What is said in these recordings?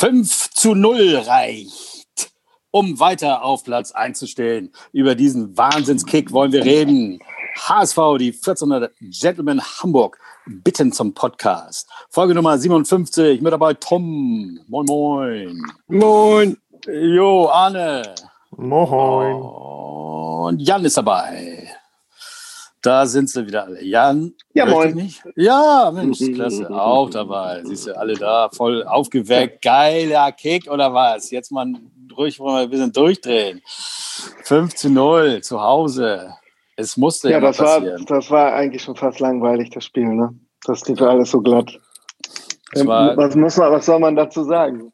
5 zu 0 reicht, um weiter auf Platz einzustellen. Über diesen Wahnsinnskick wollen wir reden. HSV, die 1400 Gentlemen Hamburg, bitten zum Podcast. Folge Nummer 57, mit dabei Tom. Moin, moin. Moin. Jo, Arne. Moin. Und Jan ist dabei. Da sind sie wieder alle. Jan. Ja, moin. Nicht? Ja, Mensch, klasse. Auch dabei. Siehst du, alle da, voll aufgeweckt. Geiler Kick oder was? Jetzt mal ruhig mal ein bisschen durchdrehen. 5 zu 0 zu Hause. Es musste ja, ja das passieren. War, das war eigentlich schon fast langweilig, das Spiel. Ne? Das lief alles so glatt. Was, muss man, was soll man dazu sagen?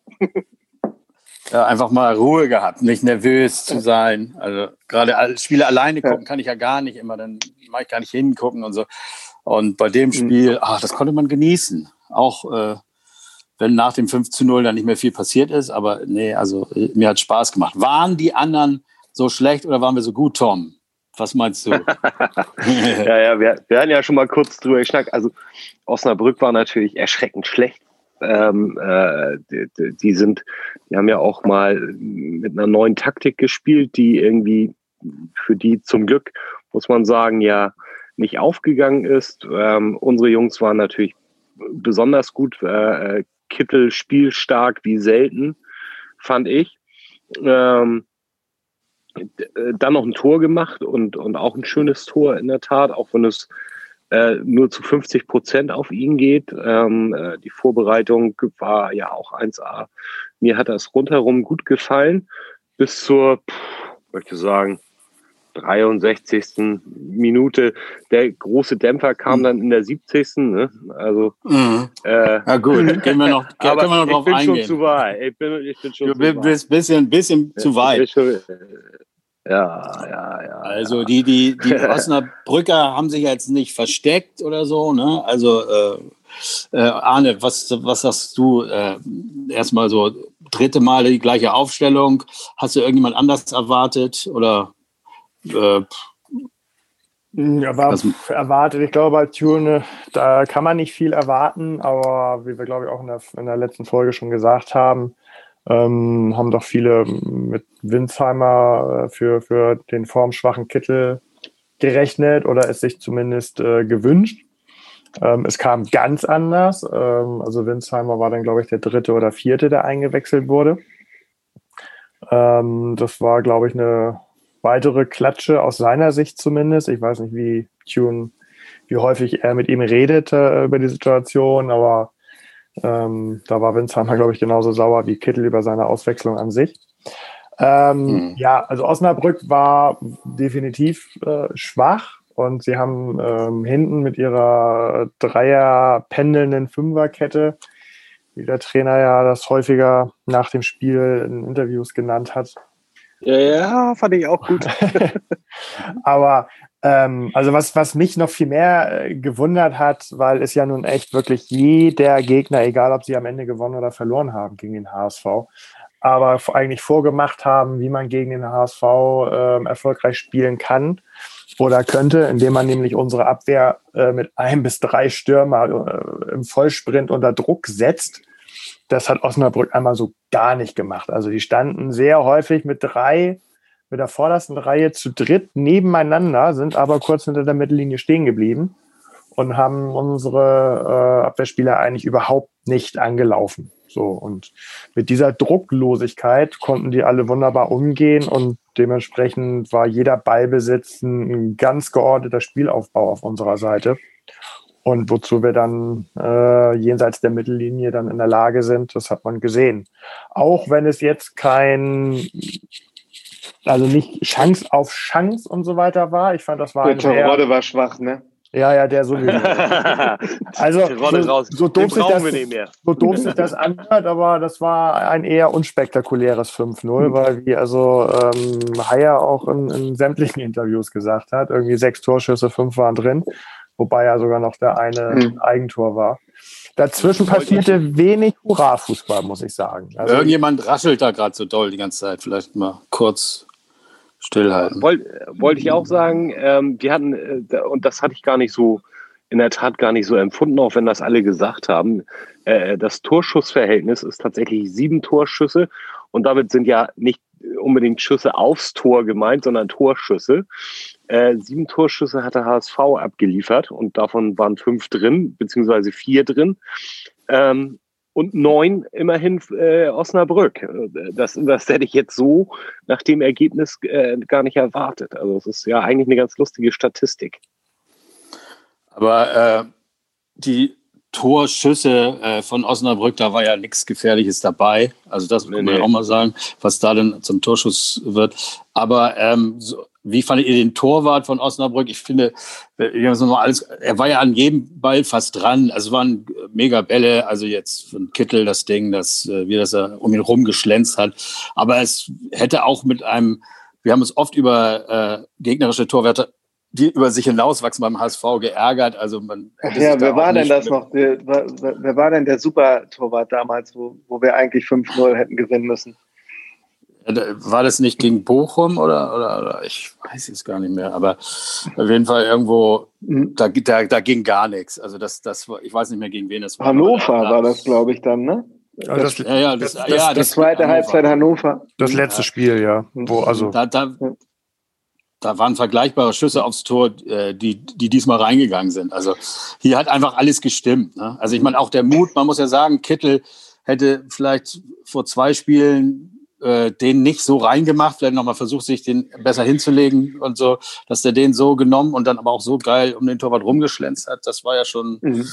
Einfach mal Ruhe gehabt, nicht nervös zu sein. Also gerade als Spiele alleine gucken kann ich ja gar nicht immer, dann mache ich gar nicht hingucken und so. Und bei dem Spiel, ach, das konnte man genießen. Auch äh, wenn nach dem 5 zu 0 dann nicht mehr viel passiert ist. Aber nee, also mir hat Spaß gemacht. Waren die anderen so schlecht oder waren wir so gut, Tom? Was meinst du? ja, ja, wir, wir hatten ja schon mal kurz drüber geschnackt. Also Osnabrück war natürlich erschreckend schlecht. Ähm, äh, die, die, sind, die haben ja auch mal mit einer neuen Taktik gespielt, die irgendwie für die zum Glück, muss man sagen, ja nicht aufgegangen ist. Ähm, unsere Jungs waren natürlich besonders gut. Äh, Kittel spielstark wie selten, fand ich. Ähm, dann noch ein Tor gemacht und, und auch ein schönes Tor in der Tat, auch wenn es äh, nur zu 50 Prozent auf ihn geht. Ähm, äh, die Vorbereitung war ja auch 1A. Mir hat das rundherum gut gefallen. Bis zur, pff, möchte sagen, 63. Minute. Der große Dämpfer kam mhm. dann in der 70. Ne? Also, mhm. äh, Na gut, gehen wir noch, können wir noch drauf ich bin eingehen. schon zu weit. Ich bin, ich bin schon du bist ein bisschen, bisschen zu weit. Schon, ja, ja, ja. Also die, die, die Osnabrücker haben sich jetzt nicht versteckt oder so. Ne? Also äh, äh, Arne, was, was sagst du? Äh, erstmal so dritte Mal die gleiche Aufstellung. Hast du irgendjemand anders erwartet oder? Äh, ja, war erwartet. Ich glaube, bei Tune, da kann man nicht viel erwarten, aber wie wir, glaube ich, auch in der, in der letzten Folge schon gesagt haben, ähm, haben doch viele mit Winsheimer äh, für, für den formschwachen Kittel gerechnet oder es sich zumindest äh, gewünscht. Ähm, es kam ganz anders. Ähm, also Winsheimer war dann, glaube ich, der dritte oder vierte, der eingewechselt wurde. Ähm, das war, glaube ich, eine weitere Klatsche aus seiner Sicht zumindest. Ich weiß nicht, wie Tune, wie häufig er mit ihm redet äh, über die Situation, aber ähm, da war Winsheimer, glaube ich, genauso sauer wie Kittel über seine Auswechslung an sich. Ähm, mhm. Ja, also Osnabrück war definitiv äh, schwach und sie haben ähm, hinten mit ihrer Dreier pendelnden Fünferkette, wie der Trainer ja das häufiger nach dem Spiel in Interviews genannt hat. Ja, ja fand ich auch gut. Aber ähm, also was, was mich noch viel mehr äh, gewundert hat, weil es ja nun echt wirklich jeder Gegner, egal ob sie am Ende gewonnen oder verloren haben gegen den HSV, aber eigentlich vorgemacht haben, wie man gegen den HSV äh, erfolgreich spielen kann oder könnte, indem man nämlich unsere Abwehr äh, mit ein bis drei Stürmer äh, im Vollsprint unter Druck setzt. Das hat Osnabrück einmal so gar nicht gemacht. Also die standen sehr häufig mit drei mit der vordersten Reihe zu dritt nebeneinander, sind aber kurz hinter der Mittellinie stehen geblieben und haben unsere äh, Abwehrspieler eigentlich überhaupt nicht angelaufen. So und mit dieser Drucklosigkeit konnten die alle wunderbar umgehen und dementsprechend war jeder Ballbesitz ein ganz geordneter Spielaufbau auf unserer Seite. Und wozu wir dann äh, jenseits der Mittellinie dann in der Lage sind, das hat man gesehen. Auch wenn es jetzt kein also nicht Chance auf Chance und so weiter war. Ich fand, das war ein Der Rodde war schwach, ne? Ja, ja, der sowieso. also, so, so, doof sich das, so doof sich das anhört, aber das war ein eher unspektakuläres 5-0, weil, wie also ähm, Haier auch in, in, sämtlichen Interviews gesagt hat, irgendwie sechs Torschüsse, fünf waren drin, wobei ja sogar noch der eine mhm. Eigentor war. Dazwischen passierte wenig Hurra-Fußball, muss ich sagen. Also, Irgendjemand raschelt da gerade so doll die ganze Zeit. Vielleicht mal kurz stillhalten. Wollte wollt ich auch sagen, ähm, wir hatten, äh, und das hatte ich gar nicht so in der Tat gar nicht so empfunden, auch wenn das alle gesagt haben. Äh, das Torschussverhältnis ist tatsächlich sieben Torschüsse und damit sind ja nicht unbedingt Schüsse aufs Tor gemeint, sondern Torschüsse. Äh, sieben Torschüsse hat der HSV abgeliefert und davon waren fünf drin, beziehungsweise vier drin. Ähm, und neun immerhin äh, Osnabrück. Das, das hätte ich jetzt so nach dem Ergebnis äh, gar nicht erwartet. Also es ist ja eigentlich eine ganz lustige Statistik. Aber äh, die Torschüsse äh, von Osnabrück, da war ja nichts Gefährliches dabei. Also das muss man nee. auch mal sagen, was da denn zum Torschuss wird. Aber ähm, so, wie fandet ihr den Torwart von Osnabrück? Ich finde, alles, er war ja an jedem Ball fast dran. Also es waren mega Bälle. Also jetzt von Kittel das Ding, das, äh, wie das er um ihn rumgeschlänzt hat. Aber es hätte auch mit einem, wir haben uns oft über äh, gegnerische Torwärter die über sich hinauswachsen beim HSV geärgert. Also man ja, wer war denn das noch? Wer, wer, war denn der Super-Torwart damals, wo, wo wir eigentlich 5-0 hätten gewinnen müssen? War das nicht gegen Bochum oder, oder, oder, ich weiß es gar nicht mehr, aber auf jeden Fall irgendwo, mhm. da, da, da ging gar nichts. Also das, das, ich weiß nicht mehr gegen wen das war. Hannover war das, glaube ich, dann, ne? Das, das, ja, ja, das, das, ja, das zweite Hannover. Halbzeit Hannover. Das letzte Spiel, ja. Wo, also da, da, da waren vergleichbare Schüsse aufs Tor, äh, die, die diesmal reingegangen sind. Also hier hat einfach alles gestimmt. Ne? Also ich meine, auch der Mut, man muss ja sagen, Kittel hätte vielleicht vor zwei Spielen äh, den nicht so reingemacht, vielleicht nochmal versucht, sich den besser hinzulegen und so, dass der den so genommen und dann aber auch so geil um den Torwart rumgeschlänzt hat. Das war ja schon. Mhm.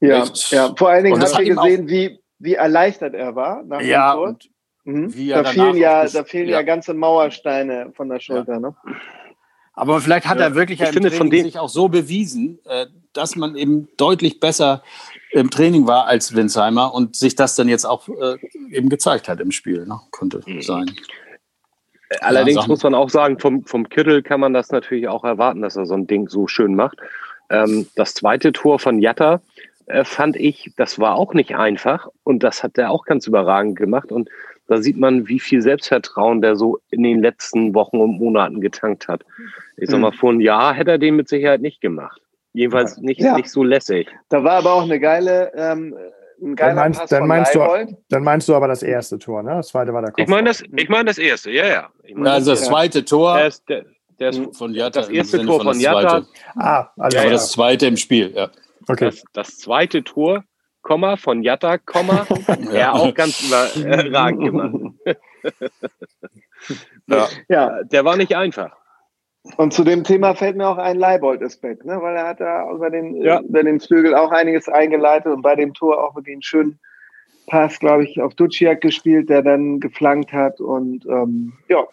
Ja, ja, vor allen Dingen habt ihr gesehen, wie, wie erleichtert er war nach ja, dem Tor. Mhm. Da, fehlen ja, da fehlen ja. ja. ganze Mauersteine von der Schulter. Ja. Ne? Aber vielleicht hat er wirklich ich finde, von sich auch so bewiesen, äh, dass man eben deutlich besser im Training war als Winsheimer und sich das dann jetzt auch äh, eben gezeigt hat im Spiel. Ne? Könnte mhm. sein. Allerdings ja, muss man auch sagen, vom, vom Kittel kann man das natürlich auch erwarten, dass er so ein Ding so schön macht. Ähm, das zweite Tor von Jatta äh, fand ich, das war auch nicht einfach und das hat er auch ganz überragend gemacht und da sieht man, wie viel Selbstvertrauen der so in den letzten Wochen und Monaten getankt hat. Ich sag mhm. mal, vor einem Jahr hätte er den mit Sicherheit nicht gemacht. Jedenfalls nicht, ja. nicht so lässig. Da war aber auch eine geile, ähm, ein geiler dann meinst, Pass dann meinst, du, dann meinst du aber das erste Tor, ne? Das zweite war der Kopf. Ich meine das, ich mein das erste, ja, ja. Ich mein also das, das zweite Tor. Der ist, der, der ist von Jatta. Das erste Tor von, von Jatta. Ah, also ja, ja, das zweite im Spiel, ja. Okay. Das, das zweite Tor, Komma, von Jatta, Komma, ja. er auch ganz überragend gemacht. ja. ja, der war nicht einfach. Und zu dem Thema fällt mir auch ein Leibold-Aspekt, ne? weil er hat da über den, ja. über den Flügel auch einiges eingeleitet und bei dem Tor auch wirklich einen schönen Pass, glaube ich, auf Duciak gespielt, der dann geflankt hat und ähm, ja.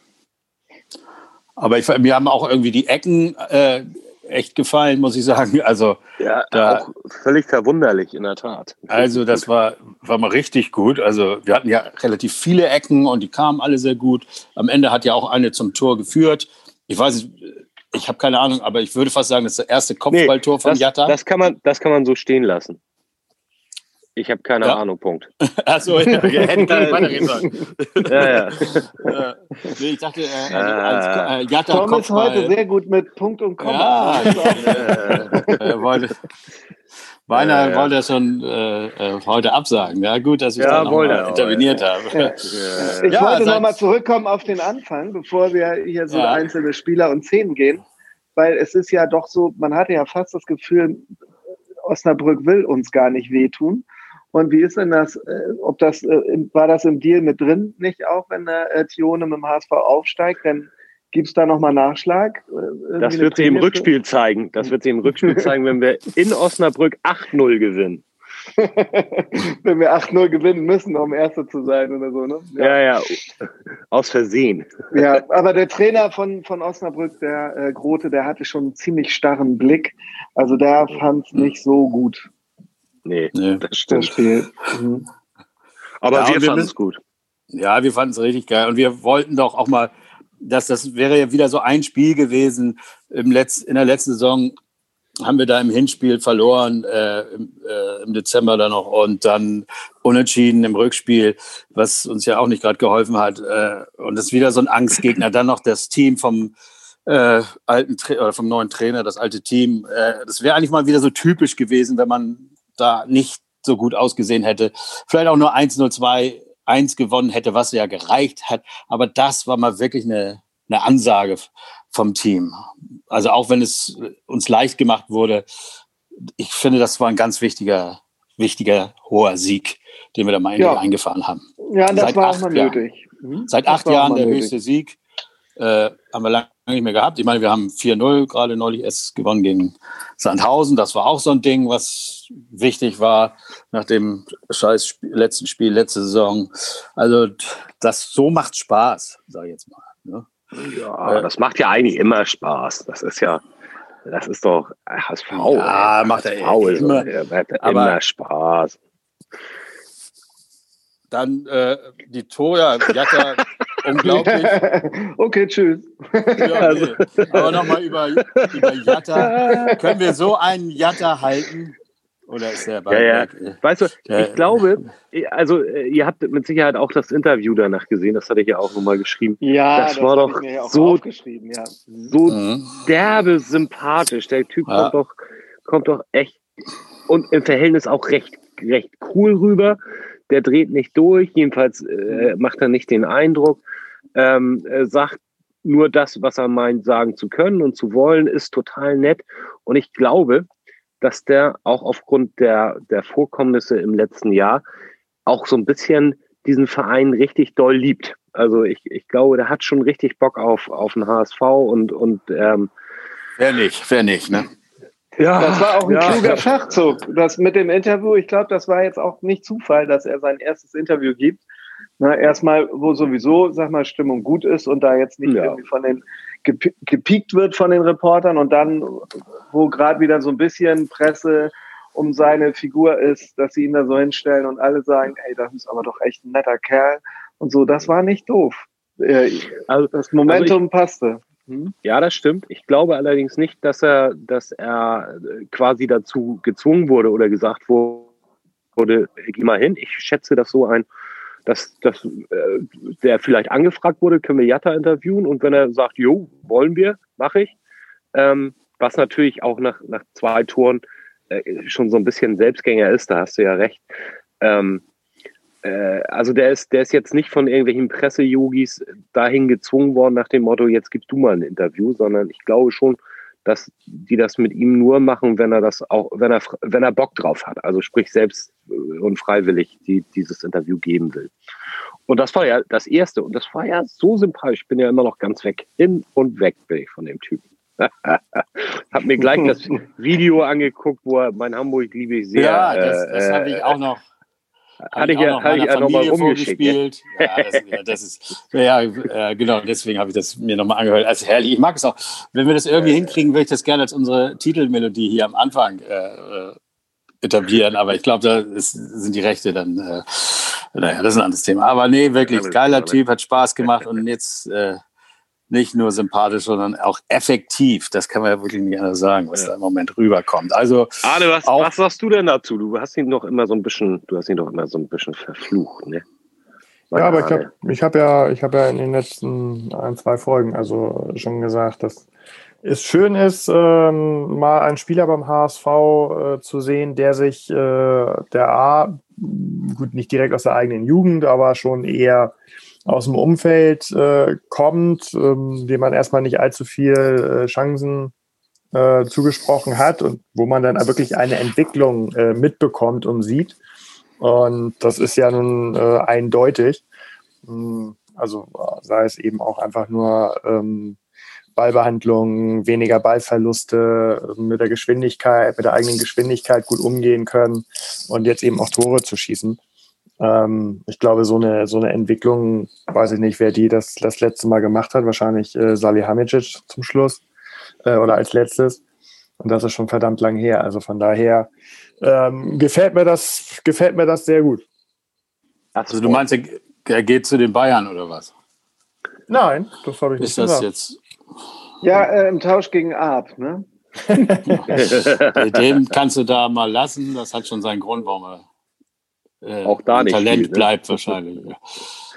Aber ich, mir haben auch irgendwie die Ecken äh, echt gefallen, muss ich sagen. Also ja, da, auch völlig verwunderlich in der Tat. Also das war, war mal richtig gut. Also wir hatten ja relativ viele Ecken und die kamen alle sehr gut. Am Ende hat ja auch eine zum Tor geführt ich weiß nicht, ich habe keine Ahnung, aber ich würde fast sagen, das ist das erste Kopfballtor nee, von das, Jatta. Das kann, man, das kann man so stehen lassen. Ich habe keine ja. Ahnung, Punkt. Achso, ja, wir hätten keine weiterreden sollen. ja, ja. nee, ich dachte, äh, als, äh, Jatta Tom Kopfball. ist heute sehr gut mit Punkt und Komma. Ja, äh, wollte, Beinahe ja, ja. wollte er schon äh, äh, heute absagen. Ja, gut, dass ich ja, da noch interveniert ja. habe. Ich wollte nochmal zurückkommen auf den Anfang, bevor wir hier so einzelne Spieler und Szenen gehen, weil es ist ja doch so, man hatte ja fast das Gefühl, Osnabrück will uns gar nicht wehtun. Und wie ist denn das, äh, ob das, äh, war das im Deal mit drin, nicht auch, wenn der Tione mit dem HSV aufsteigt? Denn Gibt es da nochmal Nachschlag? Äh, das wird sie im Rückspiel zeigen. Das wird sie im Rückspiel zeigen, wenn wir in Osnabrück 8-0 gewinnen. wenn wir 8-0 gewinnen müssen, um Erster zu sein oder so, ne? Ja, ja, ja. aus Versehen. Ja, aber der Trainer von, von Osnabrück, der äh, Grote, der hatte schon einen ziemlich starren Blick. Also der fand es nicht so gut. Nee, nee. das stimmt. Das mhm. Aber ja, wir fanden es gut. Ja, wir fanden es richtig geil. Und wir wollten doch auch mal dass das wäre ja wieder so ein Spiel gewesen. Im Letz-, in der letzten Saison haben wir da im Hinspiel verloren, äh, im, äh, im, Dezember dann noch und dann unentschieden im Rückspiel, was uns ja auch nicht gerade geholfen hat. Äh, und das ist wieder so ein Angstgegner. Dann noch das Team vom äh, alten oder vom neuen Trainer, das alte Team. Äh, das wäre eigentlich mal wieder so typisch gewesen, wenn man da nicht so gut ausgesehen hätte. Vielleicht auch nur 1-0, 2 1 gewonnen hätte, was ja gereicht hat. Aber das war mal wirklich eine, eine Ansage vom Team. Also auch wenn es uns leicht gemacht wurde, ich finde, das war ein ganz wichtiger, wichtiger, hoher Sieg, den wir da mal ja. eingefahren haben. Ja, das Seit war auch mal nötig. Mhm. Seit das acht Jahren der nötig. höchste Sieg. Äh, haben wir lange nicht mehr gehabt. Ich meine, wir haben 4-0 gerade neulich erst gewonnen gegen Sandhausen. Das war auch so ein Ding, was wichtig war nach dem scheiß letzten Spiel, letzte Saison. Also das so macht Spaß, sage ich jetzt mal. Ne? Ja, äh, das macht ja eigentlich immer Spaß. Das ist ja, das ist doch HSV. Ja, macht er immer, immer, immer Spaß. Dann äh, die Tore, Jatta, unglaublich. okay, tschüss. Ja, also. Aber nochmal über, über Jatta. Können wir so einen Jatta halten? Oder ist der ja, ja. Weißt du, ich glaube, also äh, ihr habt mit Sicherheit auch das Interview danach gesehen, das hatte ich ja auch nochmal geschrieben. Ja, das, das war doch so, ja. so mhm. derbe sympathisch. Der Typ ja. kommt doch, kommt doch echt und im Verhältnis auch recht, recht cool rüber der dreht nicht durch, jedenfalls äh, macht er nicht den Eindruck, ähm, äh, sagt nur das, was er meint, sagen zu können und zu wollen, ist total nett. Und ich glaube, dass der auch aufgrund der, der Vorkommnisse im letzten Jahr auch so ein bisschen diesen Verein richtig doll liebt. Also ich, ich glaube, der hat schon richtig Bock auf, auf den HSV und, und ähm, Wer nicht, wer nicht, ne? Ja, das war auch ein ja. kluger Schachzug. Das mit dem Interview, ich glaube, das war jetzt auch nicht Zufall, dass er sein erstes Interview gibt. Na, erstmal, wo sowieso, sag mal, Stimmung gut ist und da jetzt nicht ja. irgendwie von den gepiekt wird von den Reportern und dann, wo gerade wieder so ein bisschen Presse um seine Figur ist, dass sie ihn da so hinstellen und alle sagen, ey, das ist aber doch echt ein netter Kerl und so, das war nicht doof. Äh, also das Momentum also ich, passte. Hm? Ja, das stimmt. Ich glaube allerdings nicht, dass er, dass er äh, quasi dazu gezwungen wurde oder gesagt wurde, geh mal hin. Ich schätze das so ein, dass, dass äh, der vielleicht angefragt wurde, können wir Jatta interviewen und wenn er sagt, jo, wollen wir, mache ich. Ähm, was natürlich auch nach, nach zwei Toren äh, schon so ein bisschen Selbstgänger ist, da hast du ja recht. Ähm, äh, also der ist, der ist jetzt nicht von irgendwelchen Pressejogis dahin gezwungen worden nach dem Motto, jetzt gibst du mal ein Interview, sondern ich glaube schon, dass die das mit ihm nur machen, wenn er das auch, wenn er, wenn er Bock drauf hat. Also sprich selbst äh, und freiwillig die, dieses Interview geben will. Und das war ja das erste. Und das war ja so sympathisch. Ich bin ja immer noch ganz weg. Hin und weg bin ich von dem Typen. hab mir gleich das Video angeguckt, wo er mein Hamburg liebe ich sehr. Ja, das, das äh, habe ich auch noch hatte ich, ja, hatte ich ja nochmal rumgespielt. Ja, das, das, ist, ja, äh, genau, deswegen habe ich das mir nochmal angehört. Also herrlich, ich mag es auch. Wenn wir das irgendwie hinkriegen, würde ich das gerne als unsere Titelmelodie hier am Anfang äh, äh etablieren. Aber ich glaube, da ist, sind die Rechte dann, äh, naja, das ist ein anderes Thema. Aber nee, wirklich, geiler Typ, hat Spaß gemacht und jetzt äh, nicht nur sympathisch, sondern auch effektiv. Das kann man ja wirklich nicht anders sagen, was ja. da im Moment rüberkommt. Also Arne, was, was sagst du denn dazu? Du hast ihn doch immer so ein bisschen, du hast ihn doch immer so ein bisschen verflucht, ne? ja, aber ich habe ich hab ja, ich hab ja in den letzten ein, zwei Folgen also schon gesagt, dass es schön ist, ähm, mal einen Spieler beim HSV äh, zu sehen, der sich äh, der A, gut, nicht direkt aus der eigenen Jugend, aber schon eher aus dem Umfeld äh, kommt, ähm, dem man erstmal nicht allzu viel äh, Chancen äh, zugesprochen hat und wo man dann wirklich eine Entwicklung äh, mitbekommt und sieht. Und das ist ja nun äh, eindeutig. Hm, also sei es eben auch einfach nur ähm, Ballbehandlung, weniger Ballverluste, mit der Geschwindigkeit, mit der eigenen Geschwindigkeit gut umgehen können und jetzt eben auch Tore zu schießen. Ähm, ich glaube, so eine, so eine Entwicklung, weiß ich nicht, wer die das, das letzte Mal gemacht hat. Wahrscheinlich äh, Salihamidzic zum Schluss äh, oder als letztes. Und das ist schon verdammt lang her. Also von daher ähm, gefällt, mir das, gefällt mir das sehr gut. Also du meinst, er geht zu den Bayern oder was? Nein, das habe ich ist nicht gesagt. Ist das jetzt... Ja, äh, im Tausch gegen Art, ne? Den kannst du da mal lassen. Das hat schon seinen Grund, warum er äh, auch da nicht Talent viel, ne? bleibt wahrscheinlich.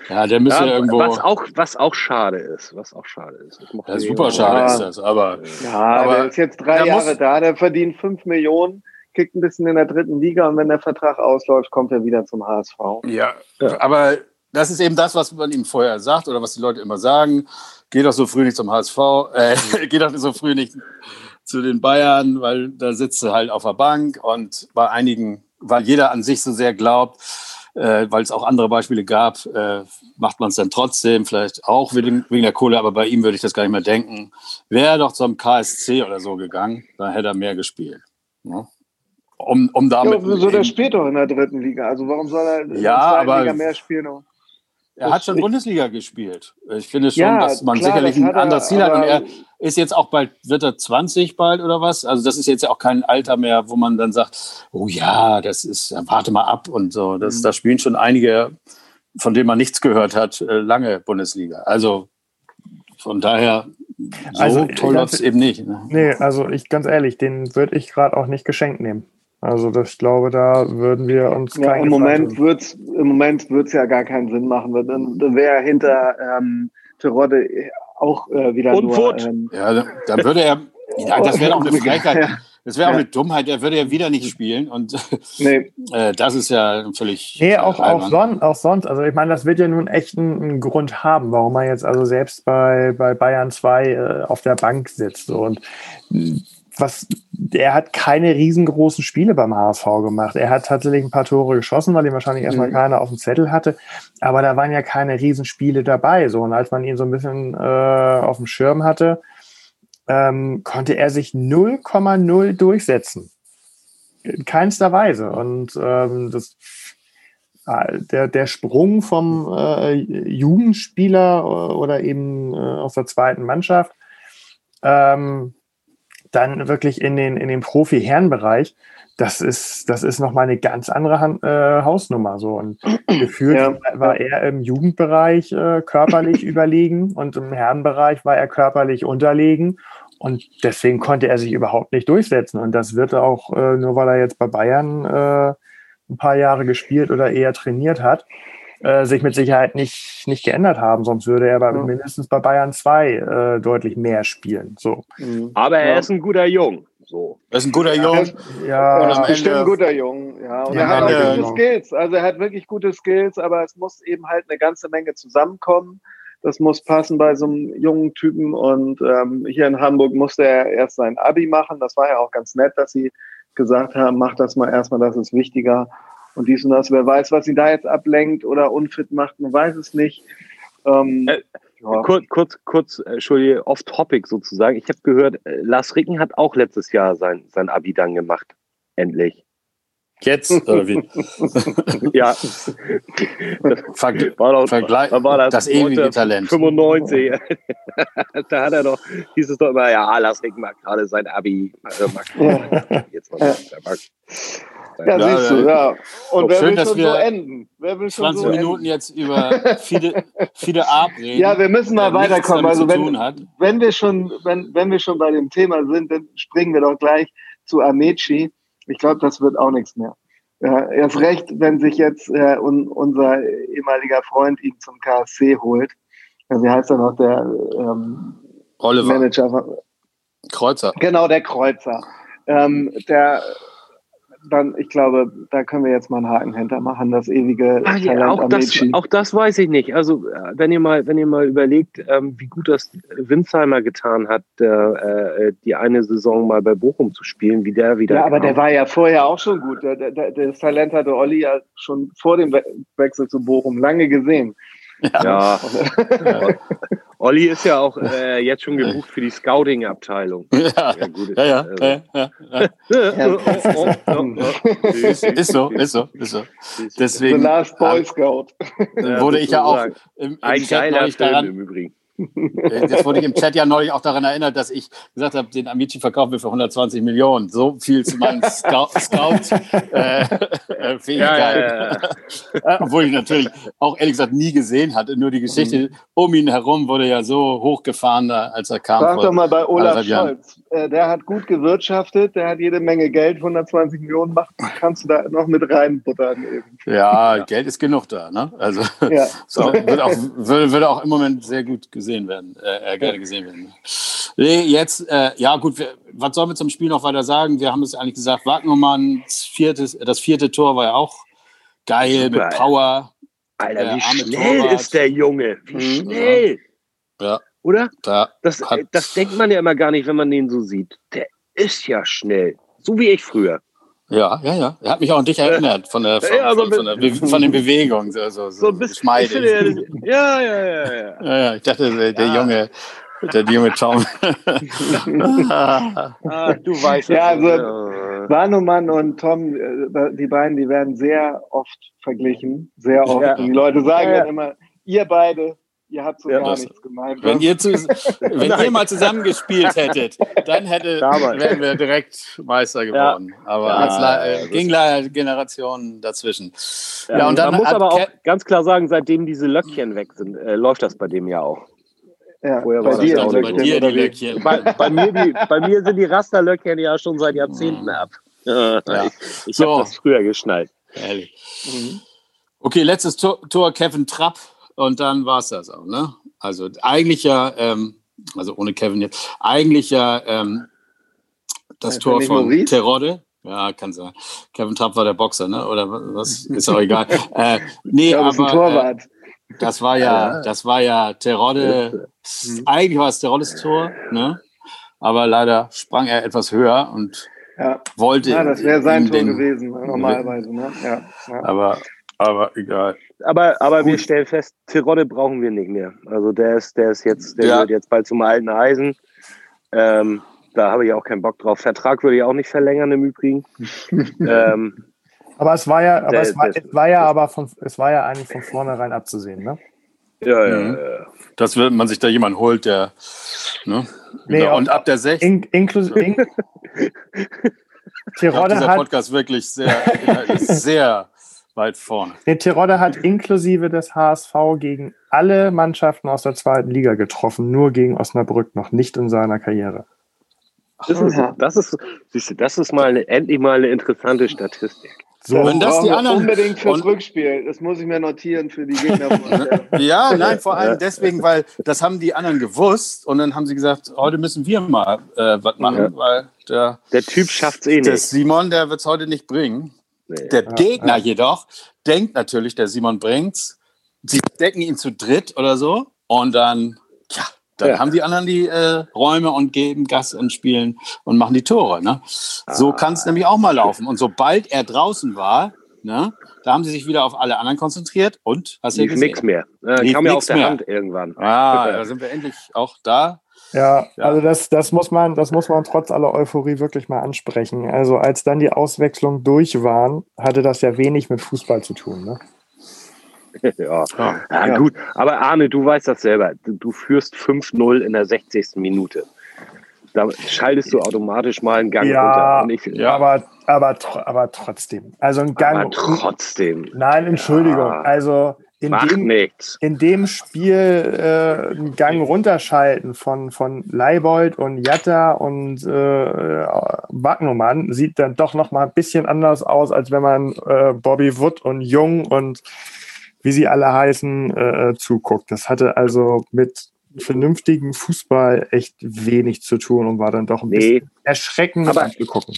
Ja, der müsste ja, irgendwo. Was auch, was auch schade ist. Was auch schade ist. Ja, super schade ist das, aber. Ja, aber der ist jetzt drei Jahre da, der verdient fünf Millionen, kickt ein bisschen in der dritten Liga und wenn der Vertrag ausläuft, kommt er wieder zum HSV. Ja, ja. aber das ist eben das, was man ihm vorher sagt oder was die Leute immer sagen. Geh doch so früh nicht zum HSV, äh, geh doch so früh nicht zu den Bayern, weil da sitzt du halt auf der Bank und bei einigen, weil jeder an sich so sehr glaubt, äh, weil es auch andere Beispiele gab, äh, macht man es dann trotzdem, vielleicht auch wegen, wegen der Kohle, aber bei ihm würde ich das gar nicht mehr denken. Wäre er doch zum KSC oder so gegangen, dann hätte er mehr gespielt. Ne? Um, um damit. Ja, so der spielt doch in der dritten Liga. Also warum soll er in ja, der zweiten Liga mehr spielen? Er hat schon Bundesliga gespielt. Ich finde schon, ja, dass man klar, sicherlich ein anderes Ziel hat. Und er ist jetzt auch bald, wird er 20 bald oder was? Also das ist jetzt ja auch kein Alter mehr, wo man dann sagt, oh ja, das ist, warte mal ab und so. Das, mhm. Da spielen schon einige, von denen man nichts gehört hat, äh, lange Bundesliga. Also von daher, so also, toll läuft es eben nicht. Ne? Nee, also ich ganz ehrlich, den würde ich gerade auch nicht geschenkt nehmen. Also das, ich glaube, da würden wir uns ja, im Moment wird's im Moment wird's ja gar keinen Sinn machen. Dann, dann wäre hinter ähm, Terodde auch äh, wieder Und nur, ähm, ja, dann würde er ja, das wäre auch eine Frechheit. Das wäre auch ja. eine Dummheit, er würde ja wieder nicht spielen und nee. äh, das ist ja völlig. Nee, auch, auch, son auch sonst. Also ich meine, das wird ja nun echt einen, einen, Grund haben, warum er jetzt also selbst bei, bei Bayern 2 äh, auf der Bank sitzt. So. Und was, er hat keine riesengroßen Spiele beim HSV gemacht. Er hat tatsächlich ein paar Tore geschossen, weil ihn wahrscheinlich erstmal mhm. keiner auf dem Zettel hatte. Aber da waren ja keine Riesenspiele dabei. So, und als man ihn so ein bisschen äh, auf dem Schirm hatte, ähm, konnte er sich 0,0 durchsetzen. In keinster Weise. Und ähm, das, äh, der, der Sprung vom äh, Jugendspieler äh, oder eben äh, aus der zweiten Mannschaft ähm, dann wirklich in den, in den Profi-Herrenbereich, das ist, das ist nochmal eine ganz andere Hand, äh, Hausnummer. So. Und gefühlt ja. war er im Jugendbereich äh, körperlich überlegen und im Herrenbereich war er körperlich unterlegen. Und deswegen konnte er sich überhaupt nicht durchsetzen. Und das wird auch, äh, nur weil er jetzt bei Bayern äh, ein paar Jahre gespielt oder eher trainiert hat, äh, sich mit Sicherheit nicht, nicht geändert haben. Sonst würde er bei, ja. mindestens bei Bayern 2 äh, deutlich mehr spielen. So. Mhm. Aber er ja. ist ein guter Jung. So. Er ist ein guter Jung. Ja, ja bestimmt ein guter Jung. Ja, und er hat auch gute Skills. Also er hat wirklich gute Skills, aber es muss eben halt eine ganze Menge zusammenkommen. Das muss passen bei so einem jungen Typen. Und ähm, hier in Hamburg musste er erst sein Abi machen. Das war ja auch ganz nett, dass sie gesagt haben, mach das mal erstmal, das ist wichtiger und dies und das. Wer weiß, was ihn da jetzt ablenkt oder unfit macht, man weiß es nicht. Ähm, äh, ja. Kurz, kurz, kurz, äh, Entschuldige, off-topic sozusagen. Ich habe gehört, äh, Lars Ricken hat auch letztes Jahr sein, sein Abi dann gemacht. Endlich. Jetzt oder wie? ja. Ver war doch, Vergleich, war das, das ewige Talent. 95. da hat er doch, hieß es doch immer, ja, Lars Ricken macht gerade sein Abi. Also, Jetzt mal ja, ja, siehst du, ja. Und wer schön, will schon so enden? Wer will 20 so Minuten enden? jetzt über viele, viele Art reden. Ja, wir müssen mal weiterkommen. Also wenn, wenn, wir schon, wenn, wenn wir schon bei dem Thema sind, dann springen wir doch gleich zu Amici. Ich glaube, das wird auch nichts mehr. Ja, erst recht, wenn sich jetzt äh, un, unser ehemaliger Freund ihn zum KSC holt. Ja, wie heißt er noch, der ähm, Oliver. Manager? Kreuzer. Genau, der Kreuzer. Ähm, der dann, ich glaube, da können wir jetzt mal einen Haken hintermachen, das ewige Ach, ja, auch, das, auch das weiß ich nicht. Also äh, wenn ihr mal, wenn ihr mal überlegt, ähm, wie gut das Winsheimer getan hat, äh, äh, die eine Saison mal bei Bochum zu spielen, wie der wieder. Ja, aber kam. der war ja vorher auch schon gut. Der, der, das Talent hatte Olli ja schon vor dem Wechsel zu Bochum lange gesehen. Ja. ja. Olli ist ja auch äh, jetzt schon gebucht für die Scouting-Abteilung. Ja. Ja, gut, ja, ja, ja, Ist so, ist so, ist so. Deswegen, The Last Boy Scout. wurde ich ja auch im, im ein Chat geiler Film daran, im Übrigen. Jetzt wurde ich im Chat ja neulich auch daran erinnert, dass ich gesagt habe, den Amici verkaufen wir für 120 Millionen. So viel zu meinen Scout-Fähigkeiten. Äh, äh, ja, ja, ja, Obwohl ich natürlich auch ehrlich gesagt nie gesehen hatte. Nur die Geschichte mhm. um ihn herum wurde ja so hochgefahren, als er kam. Sag doch mal bei Olaf Scholz. Äh, der hat gut gewirtschaftet, der hat jede Menge Geld, 120 Millionen macht, kannst du da noch mit reinbuttern eben. Ja, Geld ist genug da. Ne? Also so, wird, auch, würde, würde auch im Moment sehr gut gesehen gesehen werden, äh, gerne gesehen werden. Nee, jetzt, äh, ja gut, wir, was sollen wir zum Spiel noch weiter sagen? Wir haben es eigentlich gesagt, Wagnermann, viertes, das vierte Tor war ja auch geil, mit Power. Alter, wie äh, schnell Torwart. ist der Junge? Wie mhm. schnell. Ja. Oder? Da das, das denkt man ja immer gar nicht, wenn man den so sieht. Der ist ja schnell. So wie ich früher. Ja, ja, ja. Er hat mich auch an dich erinnert von der von, ja, so von, von, der, von den Bewegungen. So, so, so, ein bisschen. Ja, ja, ja, ja. ja, ja ich dachte, der, der Junge, der junge Tom. ah, du weißt ja, also Warnumann und Tom, äh, die beiden, die werden sehr oft verglichen. Sehr oft. Ja. Und die Leute sagen ja, dann immer, ihr beide ihr habt so ja, gar nichts gemeint. Wenn, ihr, zu, wenn ihr mal zusammen gespielt hättet, dann hätte, wären wir direkt Meister geworden. Ja. Aber ja, es ging leider Generationen dazwischen. Ja, und dann Man muss aber auch ganz klar sagen, seitdem diese Löckchen weg sind, äh, läuft das bei dem ja auch. Ja, Vorher bei, dir, also bei dir die Löckchen. Bei, bei, mir die, bei mir sind die Rasterlöckchen ja schon seit Jahrzehnten ab. Ja. Ich, ich so. habe das früher geschnallt. Ehrlich. Mhm. Okay, letztes Tor, Tor Kevin Trapp und dann war es das auch. Ne? Also eigentlich ja, ähm, also ohne Kevin jetzt, eigentlich ja ähm, das ja, Tor von Maurice? Terodde. Ja, kann sein. Kevin Trapp war der Boxer, ne? Oder was? Ist auch egal. äh, nee, glaube, aber äh, das war ja, das war ja Terodde. Mhm. Eigentlich war es Teroddes Tor, ne? Aber leider sprang er etwas höher und ja. wollte. Ja, das wäre sein Tor gewesen, normalerweise, ne? Ja, ja. Aber aber egal. Aber, aber wir stellen fest, Tirode brauchen wir nicht mehr. Also der ist, der ist jetzt, der ja. wird jetzt bald zum alten Eisen. Ähm, da habe ich auch keinen Bock drauf. Vertrag würde ich auch nicht verlängern im Übrigen. ähm, aber es war ja, aber der, es war, es war ja aber von, es war ja eigentlich von vornherein abzusehen, ne? Ja, ja, mhm. ja. Dass man sich da jemanden holt, der. Ne? Nee, genau. Und ab der 6. In, inklusive. In, Tirode hat. Podcast wirklich sehr, sehr weit vorne. Der Tirode hat inklusive des HSV gegen alle Mannschaften aus der zweiten Liga getroffen, nur gegen Osnabrück noch nicht in seiner Karriere. Das ist, das ist, siehst du, das ist mal eine, endlich mal eine interessante Statistik. So, wenn das die anderen unbedingt fürs Rückspiel, das muss ich mir notieren für die Gegner. ja, nein, vor allem deswegen, weil das haben die anderen gewusst und dann haben sie gesagt, heute müssen wir mal äh, was machen, ja. weil der, der Typ schafft es eh nicht. Der Simon, der wird es heute nicht bringen. Der ja, Gegner jedoch denkt natürlich, der Simon bringt's. Sie decken ihn zu dritt oder so und dann, ja, dann ja. haben die anderen die äh, Räume und geben Gas und spielen und machen die Tore. Ne? So ah. kann es nämlich auch mal laufen. Und sobald er draußen war, ne, da haben sie sich wieder auf alle anderen konzentriert und hast du ja nichts mehr. Äh, kam ja auf der mehr. Hand irgendwann. Ah, da sind wir endlich auch da. Ja, ja, also das, das, muss man, das muss man trotz aller Euphorie wirklich mal ansprechen. Also als dann die Auswechslungen durch waren, hatte das ja wenig mit Fußball zu tun. Ne? ja. Ja, ja, gut. Aber Arne, du weißt das selber. Du, du führst 5-0 in der 60. Minute. Da schaltest du automatisch mal einen Gang ja, runter. Ich, ja, aber, aber, aber trotzdem. Also ein Gang. Aber trotzdem. Nein, Entschuldigung. Also in Macht dem, nichts. In dem Spiel äh, einen Gang runterschalten von, von Leibold und Jatta und äh, Wagnumann sieht dann doch noch mal ein bisschen anders aus, als wenn man äh, Bobby Wood und Jung und wie sie alle heißen äh, zuguckt. Das hatte also mit vernünftigen Fußball echt wenig zu tun und war dann doch ein nee. bisschen erschreckend aber, anzugucken.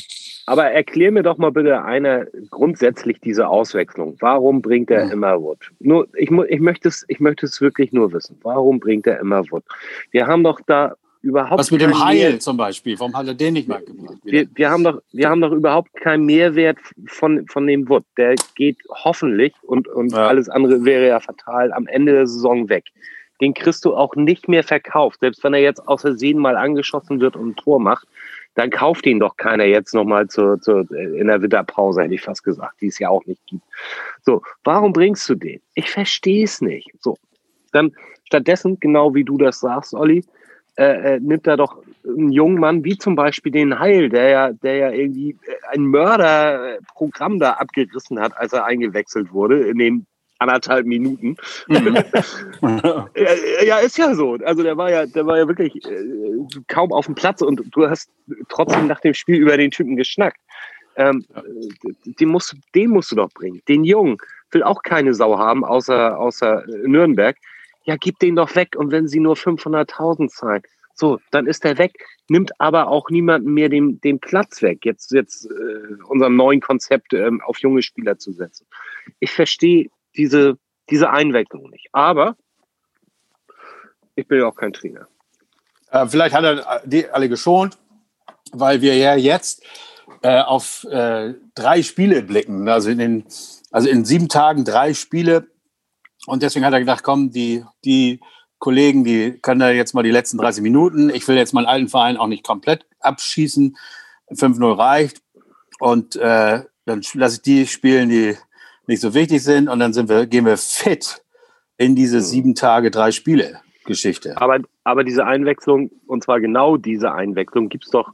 Aber erklär mir doch mal bitte eine grundsätzlich diese Auswechslung. Warum bringt er immer Wood? Nur, ich, ich, möchte es, ich möchte es wirklich nur wissen. Warum bringt er immer Wood? Wir haben doch da überhaupt Was mit dem Heil zum Beispiel? Warum hat er den nicht mal gemacht? Wir, wir, haben doch, wir haben doch überhaupt keinen Mehrwert von, von dem Wood. Der geht hoffentlich und, und ja. alles andere wäre ja fatal am Ende der Saison weg den kriegst du auch nicht mehr verkauft. Selbst wenn er jetzt aus Versehen mal angeschossen wird und ein Tor macht, dann kauft ihn doch keiner jetzt nochmal zu, zu, in der Winterpause, hätte ich fast gesagt, die es ja auch nicht gibt. So, warum bringst du den? Ich verstehe es nicht. So, dann stattdessen, genau wie du das sagst, Olli, äh, äh, nimmt er doch einen jungen Mann wie zum Beispiel den Heil, der ja, der ja irgendwie ein Mörderprogramm da abgerissen hat, als er eingewechselt wurde in den anderthalb Minuten. Mhm. ja, ist ja so. Also der war ja, der war ja wirklich äh, kaum auf dem Platz und du hast trotzdem nach dem Spiel über den Typen geschnackt. Ähm, den, musst, den musst du doch bringen. Den Jungen will auch keine Sau haben, außer, außer Nürnberg ja, gib den doch weg. Und wenn sie nur 500.000 zahlen, so, dann ist er weg, nimmt aber auch niemanden mehr den, den Platz weg, jetzt, jetzt äh, unserem neuen Konzept ähm, auf junge Spieler zu setzen. Ich verstehe diese, diese Einwechslung nicht. Aber ich bin ja auch kein Trainer. Äh, vielleicht hat er die alle geschont, weil wir ja jetzt äh, auf äh, drei Spiele blicken. Also in, den, also in sieben Tagen drei Spiele und deswegen hat er gedacht, komm, die, die Kollegen, die können da jetzt mal die letzten 30 Minuten. Ich will jetzt meinen alten Verein auch nicht komplett abschießen. 5-0 reicht. Und äh, dann lasse ich die spielen, die nicht so wichtig sind. Und dann sind wir, gehen wir fit in diese mhm. sieben Tage, drei Spiele Geschichte. Aber, aber diese Einwechslung, und zwar genau diese Einwechslung, gibt es doch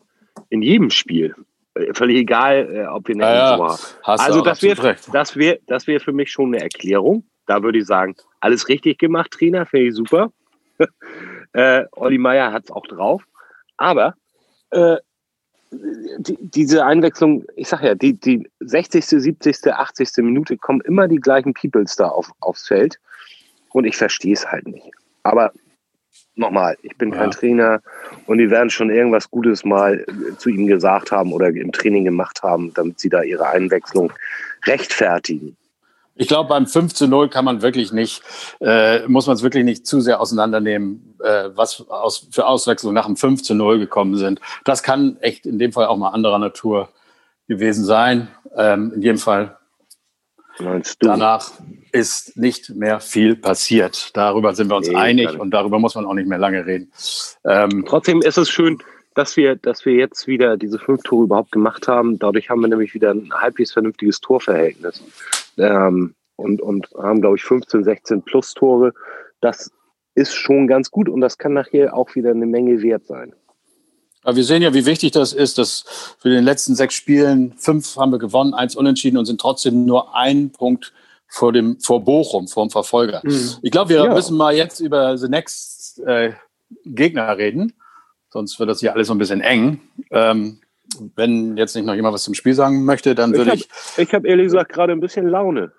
in jedem Spiel. Äh, völlig egal, äh, ob wir eine ja, ja. Also das wäre das wär, das wär für mich schon eine Erklärung. Da würde ich sagen, alles richtig gemacht, Trainer, finde ich super. äh, Olli Meier hat es auch drauf. Aber äh, die, diese Einwechslung, ich sage ja, die, die 60., 70., 80. Minute kommen immer die gleichen Peoples da auf, aufs Feld. Und ich verstehe es halt nicht. Aber nochmal, ich bin kein ja. Trainer und die werden schon irgendwas Gutes mal äh, zu ihm gesagt haben oder im Training gemacht haben, damit sie da ihre Einwechslung rechtfertigen. Ich glaube, beim 5 zu 0 kann man wirklich nicht, äh, muss man es wirklich nicht zu sehr auseinandernehmen, äh, was aus, für Auswechslungen nach dem 5 zu 0 gekommen sind. Das kann echt in dem Fall auch mal anderer Natur gewesen sein. Ähm, in jedem Fall danach ist nicht mehr viel passiert. Darüber sind wir uns nee, einig und darüber muss man auch nicht mehr lange reden. Ähm, Trotzdem ist es schön, dass wir, dass wir jetzt wieder diese fünf Tore überhaupt gemacht haben. Dadurch haben wir nämlich wieder ein halbwegs vernünftiges Torverhältnis ähm, und, und haben, glaube ich, 15, 16 plus Tore. Das ist schon ganz gut und das kann nachher auch wieder eine Menge wert sein. Aber wir sehen ja, wie wichtig das ist, dass für den letzten sechs Spielen fünf haben wir gewonnen, eins unentschieden und sind trotzdem nur ein Punkt vor dem vor Bochum, vor dem Verfolger. Mhm. Ich glaube, wir ja. müssen mal jetzt über the next äh, Gegner reden, sonst wird das hier alles so ein bisschen eng. Ähm, wenn jetzt nicht noch jemand was zum Spiel sagen möchte, dann würde ich. Hab, ich habe ehrlich gesagt gerade ein bisschen Laune.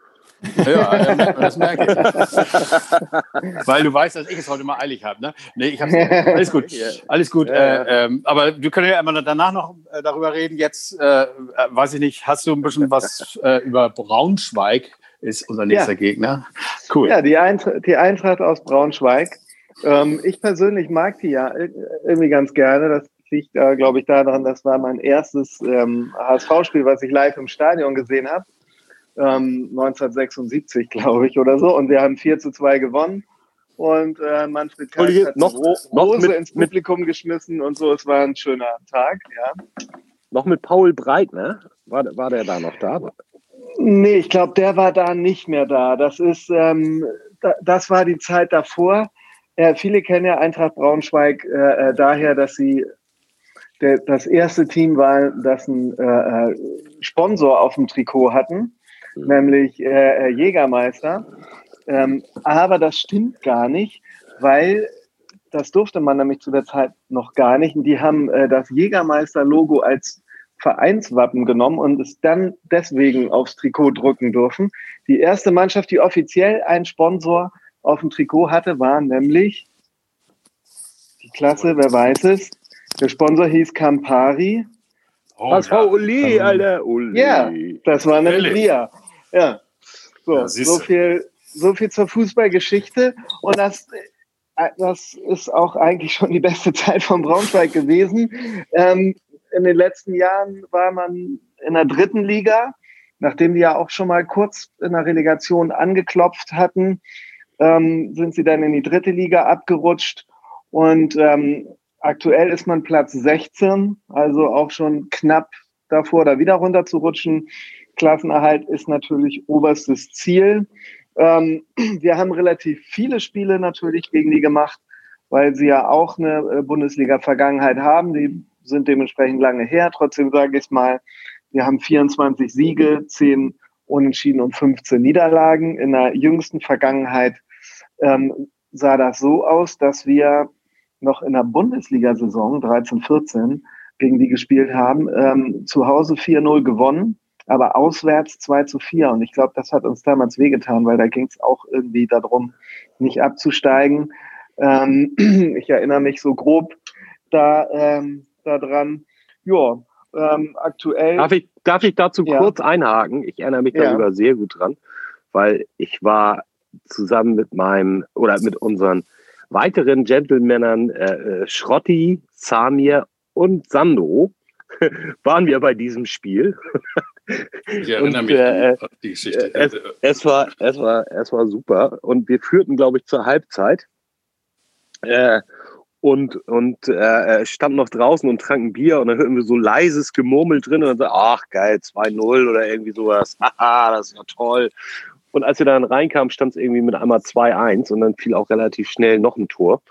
Ja, das merke ich. Weil du weißt, dass ich es heute mal eilig habe. Ne? Nee, ich hab's, alles gut. Alles gut. Äh, ähm, aber wir können ja immer danach noch äh, darüber reden. Jetzt, äh, äh, weiß ich nicht, hast du ein bisschen was äh, über Braunschweig, ist unser nächster ja. Gegner. Cool. Ja, die Eintracht, die Eintracht aus Braunschweig. Ähm, ich persönlich mag die ja irgendwie ganz gerne. Das liegt, äh, glaube ich, daran, das war mein erstes ähm, HSV-Spiel, was ich live im Stadion gesehen habe. Ähm, 1976, glaube ich, oder so. Und wir haben 4 zu 2 gewonnen. Und äh, Manfred Kalt hat noch, Ro noch Rose mit, ins Publikum mit, geschmissen und so. Es war ein schöner Tag, ja. Noch mit Paul Breit, ne? War, war der da noch da? Nee, ich glaube, der war da nicht mehr da. Das ist, ähm, da, das war die Zeit davor. Äh, viele kennen ja Eintracht Braunschweig äh, äh daher, dass sie der, das erste Team war, das einen äh, äh, Sponsor auf dem Trikot hatten, mhm. nämlich äh, äh, Jägermeister. Ähm, aber das stimmt gar nicht, weil das durfte man nämlich zu der Zeit noch gar nicht. Und die haben äh, das Jägermeister-Logo als Vereinswappen genommen und es dann deswegen aufs Trikot drücken dürfen. Die erste Mannschaft, die offiziell einen Sponsor auf dem Trikot hatte, war nämlich die Klasse, wer weiß es, der Sponsor hieß Campari. Oh, HSV ja. Uli, Alter. Uli. Ja, das war nämlich wir. Ja. So, ja, so, viel, so viel zur Fußballgeschichte. Und das, äh, das ist auch eigentlich schon die beste Zeit von Braunschweig gewesen. Ähm, in den letzten Jahren war man in der dritten Liga, nachdem die ja auch schon mal kurz in der Relegation angeklopft hatten, ähm, sind sie dann in die dritte Liga abgerutscht. Und ähm, Aktuell ist man Platz 16, also auch schon knapp davor, da wieder runter zu rutschen. Klassenerhalt ist natürlich oberstes Ziel. Ähm, wir haben relativ viele Spiele natürlich gegen die gemacht, weil sie ja auch eine äh, Bundesliga-Vergangenheit haben. Die sind dementsprechend lange her. Trotzdem sage ich mal, wir haben 24 Siege, 10 Unentschieden und 15 Niederlagen. In der jüngsten Vergangenheit ähm, sah das so aus, dass wir noch in der Bundesliga-Saison 13-14 gegen die gespielt haben, ähm, zu Hause 4-0 gewonnen, aber auswärts 2 zu 4. Und ich glaube, das hat uns damals wehgetan, weil da ging es auch irgendwie darum, nicht abzusteigen. Ähm, ich erinnere mich so grob da ähm, daran. Ja, ähm, aktuell. Darf ich, darf ich dazu ja. kurz einhaken? Ich erinnere mich darüber ja. sehr gut dran, weil ich war zusammen mit meinem oder mit unseren weiteren Gentlemännern äh, äh Schrotti, Samir und Sando waren wir bei diesem Spiel. Ich erinnere und, mich äh, an die Geschichte. Es, es, war, es, war, es war super. Und wir führten, glaube ich, zur Halbzeit. Äh, und, und äh, standen noch draußen und tranken Bier und dann hörten wir so leises Gemurmel drin und dann so, ach geil, 2-0 oder irgendwie sowas. Haha, das ist ja toll. Und als wir dann reinkamen, stand es irgendwie mit einmal 2-1 und dann fiel auch relativ schnell noch ein Tor.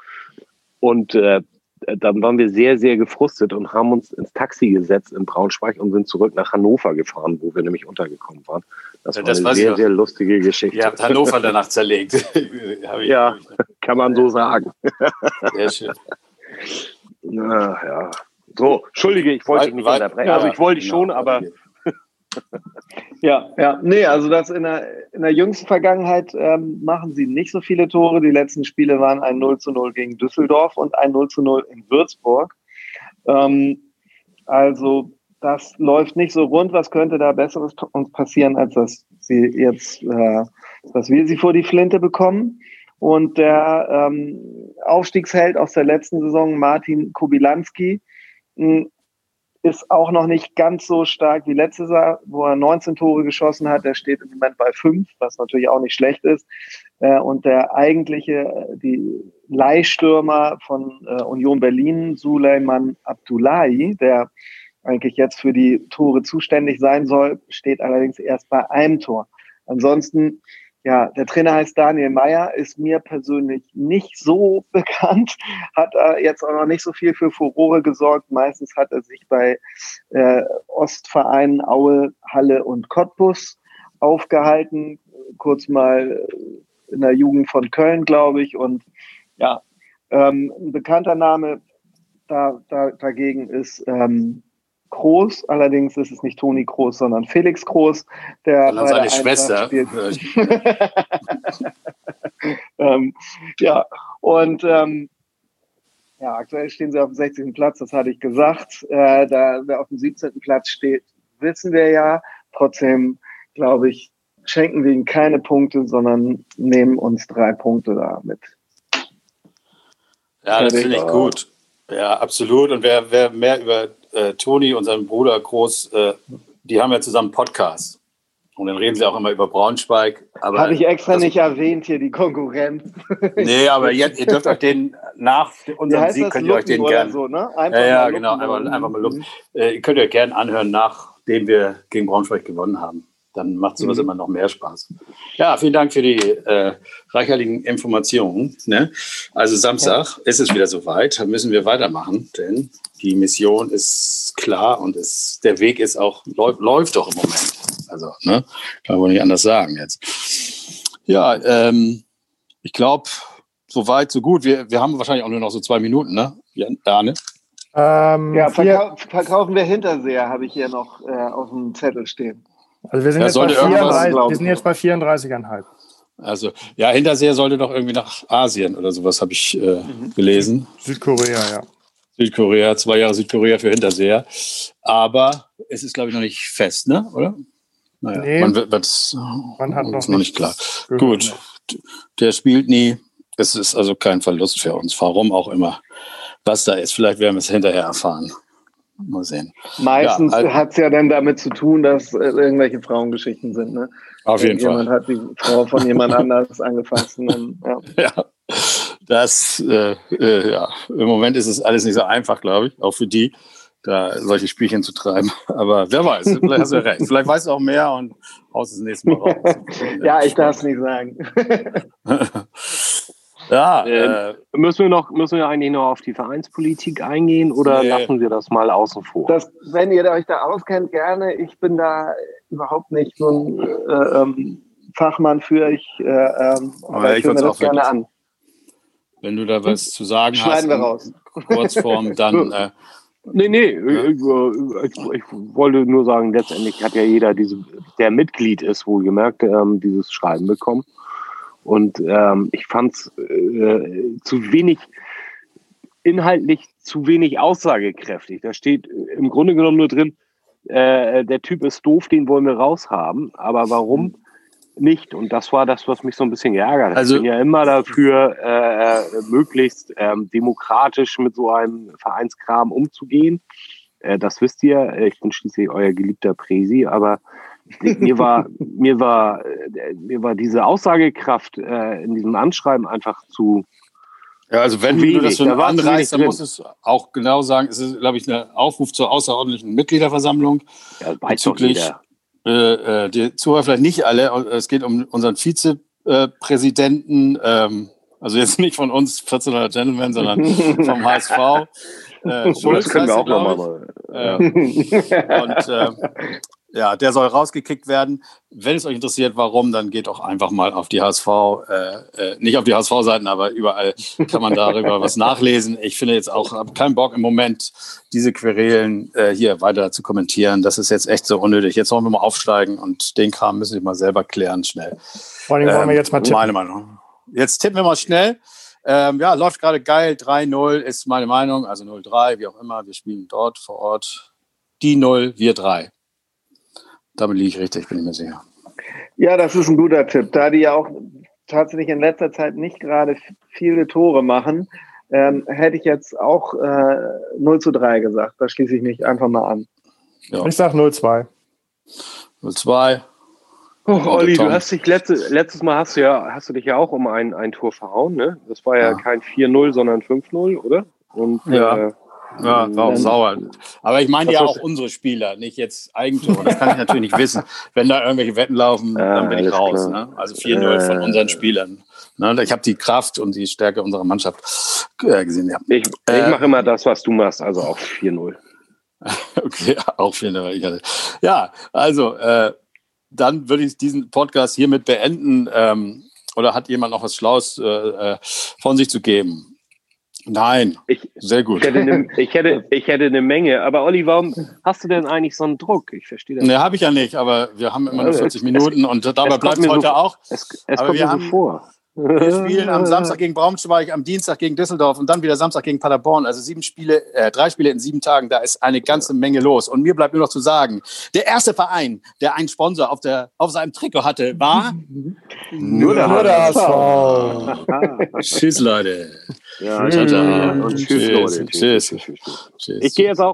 Und äh, dann waren wir sehr, sehr gefrustet und haben uns ins Taxi gesetzt in Braunschweig und sind zurück nach Hannover gefahren, wo wir nämlich untergekommen waren. Das war das eine sehr, sehr lustige Geschichte. Ihr habt Hannover danach zerlegt. ja, kann man so sagen. Sehr schön. Na, ja. So, Entschuldige, ich wollte dich nicht unterbrechen. Also ich wollte dich schon, aber ja, ja, nee, also das in der, in der jüngsten Vergangenheit ähm, machen sie nicht so viele Tore. Die letzten Spiele waren ein 0 zu 0 gegen Düsseldorf und ein 0 zu 0 in Würzburg. Ähm, also das läuft nicht so rund. Was könnte da Besseres uns passieren, als dass sie jetzt, äh, dass wir sie vor die Flinte bekommen? Und der ähm, Aufstiegsheld aus der letzten Saison, Martin Kubilanski, ist auch noch nicht ganz so stark wie letztes Jahr, wo er 19 Tore geschossen hat. Er steht im Moment bei fünf, was natürlich auch nicht schlecht ist. Äh, und der eigentliche, äh, die Leihstürmer von äh, Union Berlin, Suleiman Abdullahi, der eigentlich jetzt für die Tore zuständig sein soll, steht allerdings erst bei einem Tor. Ansonsten ja, der Trainer heißt Daniel Meyer, ist mir persönlich nicht so bekannt, hat er jetzt auch noch nicht so viel für Furore gesorgt. Meistens hat er sich bei äh, Ostvereinen Aue, Halle und Cottbus aufgehalten, kurz mal in der Jugend von Köln, glaube ich. Und ja, ähm, ein bekannter Name da, da, dagegen ist ähm, Groß, allerdings ist es nicht Toni Groß, sondern Felix Groß, der seine Schwester. ähm, ja, und ähm, ja, aktuell stehen sie auf dem 60. Platz, das hatte ich gesagt. Äh, da wer auf dem 17. Platz steht, wissen wir ja. Trotzdem, glaube ich, schenken wir ihnen keine Punkte, sondern nehmen uns drei Punkte da mit. Ja, das finde ich gut. Ja, absolut. Und wer, wer mehr über äh, Toni und seinen Bruder Groß, äh, die haben ja zusammen Podcast. Und dann reden sie auch immer über Braunschweig. Habe ich extra nicht erwähnt hier, die Konkurrenz. nee, aber jetzt, ihr dürft euch den nach unserem Sieg, könnt ihr euch den gerne. So, ne? ja, ja, genau, einfach, einfach mal Luft. Äh, ihr könnt euch gerne anhören, nachdem wir gegen Braunschweig gewonnen haben dann macht sowas mhm. immer noch mehr Spaß. Ja, vielen Dank für die äh, reichhaltigen Informationen. Ne? Also Samstag ja. ist es wieder soweit, da müssen wir weitermachen, denn die Mission ist klar und ist, der Weg ist auch, läuft, läuft doch im Moment. Also, ne? kann man wohl nicht anders sagen jetzt. Ja, ähm, ich glaube, so weit, so gut. Wir, wir haben wahrscheinlich auch nur noch so zwei Minuten, ne? Ja, ne? Ähm, ja, verkau verkaufen wir Hinterseher, habe ich hier noch äh, auf dem Zettel stehen. Also wir sind, jetzt bei, 34, wir sind jetzt bei 34,5. Also, ja, Hinterseher sollte doch irgendwie nach Asien oder sowas, habe ich äh, gelesen. Südkorea, ja. Südkorea, zwei Jahre Südkorea für Hinterseher. Aber es ist, glaube ich, noch nicht fest, ne? oder? Naja, nee, man wird, das, man hat noch, ist noch nicht klar. Gut, der spielt nie. Es ist also kein Verlust für uns, warum auch immer. Was da ist, vielleicht werden wir es hinterher erfahren. Mal sehen. Meistens ja, also, hat es ja dann damit zu tun, dass äh, irgendwelche Frauengeschichten sind. Ne? Auf jeden jemand Fall. Jemand hat die Frau von jemand anders angefasst. Und, ja. ja, das, äh, äh, ja, im Moment ist es alles nicht so einfach, glaube ich, auch für die. da solche Spielchen zu treiben. Aber wer weiß, vielleicht hast du ja recht. Vielleicht weißt du auch mehr und haust es nächste Mal raus. ja, ich darf es nicht sagen. Ja, ähm, äh, müssen wir noch, müssen wir eigentlich noch auf die Vereinspolitik eingehen oder nee. lassen wir das mal außen vor? Das, wenn ihr euch da auskennt, gerne. Ich bin da überhaupt nicht so ein äh, ähm, Fachmann für. Ich, äh, ähm, aber ich, ich höre mir das gerne an. Wenn du da was zu sagen Schneiden hast, wir raus. Kurzform, dann. Äh, nee, nee, ja. ich, ich, ich, wollte nur sagen, letztendlich hat ja jeder, diese, der Mitglied ist, wohlgemerkt, ähm, dieses Schreiben bekommen. Und ähm, ich fand es äh, zu wenig, inhaltlich zu wenig aussagekräftig. Da steht im Grunde genommen nur drin, äh, der Typ ist doof, den wollen wir raushaben. Aber warum? nicht. Und das war das, was mich so ein bisschen geärgert hat. Also, ich bin ja immer dafür, äh, äh, möglichst ähm, demokratisch mit so einem Vereinskram umzugehen. Äh, das wisst ihr. Ich bin schließlich euer geliebter Präsi, aber mir war, mir war, äh, mir war diese Aussagekraft äh, in diesem Anschreiben einfach zu, ja, also wenn wenig. du das schon anreißt, dann muss es auch genau sagen, es ist, glaube ich, ein Aufruf zur außerordentlichen Mitgliederversammlung ja, bezüglich äh, äh, die Zuhörer vielleicht nicht alle. Es geht um unseren Vizepräsidenten, ähm, also jetzt nicht von uns 1400 Gentlemen, sondern vom HSV. Äh, Schulz das können wir auch nochmal. Äh, und äh, ja, der soll rausgekickt werden. Wenn es euch interessiert, warum, dann geht auch einfach mal auf die HSV, äh, äh, nicht auf die HSV-Seiten, aber überall kann man darüber was nachlesen. Ich finde jetzt auch, habe keinen Bock im Moment, diese Querelen äh, hier weiter zu kommentieren. Das ist jetzt echt so unnötig. Jetzt wollen wir mal aufsteigen und den Kram müssen wir mal selber klären, schnell. Vor allem wollen wir jetzt mal tippen. Meine Meinung. Jetzt tippen wir mal schnell. Ähm, ja, läuft gerade geil. 3-0 ist meine Meinung, also 0-3, wie auch immer. Wir spielen dort vor Ort. Die 0, wir 3. Damit liege ich richtig, bin ich mir sicher. Ja, das ist ein guter Tipp. Da die ja auch tatsächlich in letzter Zeit nicht gerade viele Tore machen, ähm, hätte ich jetzt auch äh, 0 zu 3 gesagt. Da schließe ich mich einfach mal an. Ja. Ich sage 0-2. 0-2. Oh, Olli, du hast dich letzte, letztes Mal hast du ja, hast du dich ja auch um ein, ein Tor verhauen, ne? Das war ja, ja. kein 4-0, sondern 5-0, oder? Und ja. Äh, ja, war auch sauer. Aber ich meine ja auch unsere Spieler, nicht jetzt Eigentor. Das kann ich natürlich nicht wissen. Wenn da irgendwelche Wetten laufen, ja, dann bin ich raus. Ne? Also 4-0 von unseren Spielern. Ne? Ich habe die Kraft und die Stärke unserer Mannschaft äh, gesehen. Ja. Ich, ich äh, mache immer das, was du machst, also auch 4-0. okay, auch 4-0. Ja, also äh, dann würde ich diesen Podcast hiermit beenden. Ähm, oder hat jemand noch was Schlaues äh, äh von sich zu geben? Nein, ich, sehr gut. Ich hätte, eine, ich, hätte, ich hätte eine Menge. Aber Olli, warum hast du denn eigentlich so einen Druck? Ich verstehe das. Ne, habe ich ja nicht, aber wir haben immer nur 40 Minuten und dabei bleibt es heute so, auch. Es, es kommt mir so vor. Wir spielen am Samstag gegen Braunschweig, am Dienstag gegen Düsseldorf und dann wieder Samstag gegen Paderborn. Also sieben Spiele, äh, drei Spiele in sieben Tagen. Da ist eine ganze Menge los. Und mir bleibt nur noch zu sagen: Der erste Verein, der einen Sponsor auf, der, auf seinem Trikot hatte, war nur der HSV. Tschüss, Leute. Ja, tschüss. Und tschüss, Leute. Tschüss. tschüss. Ich gehe jetzt auch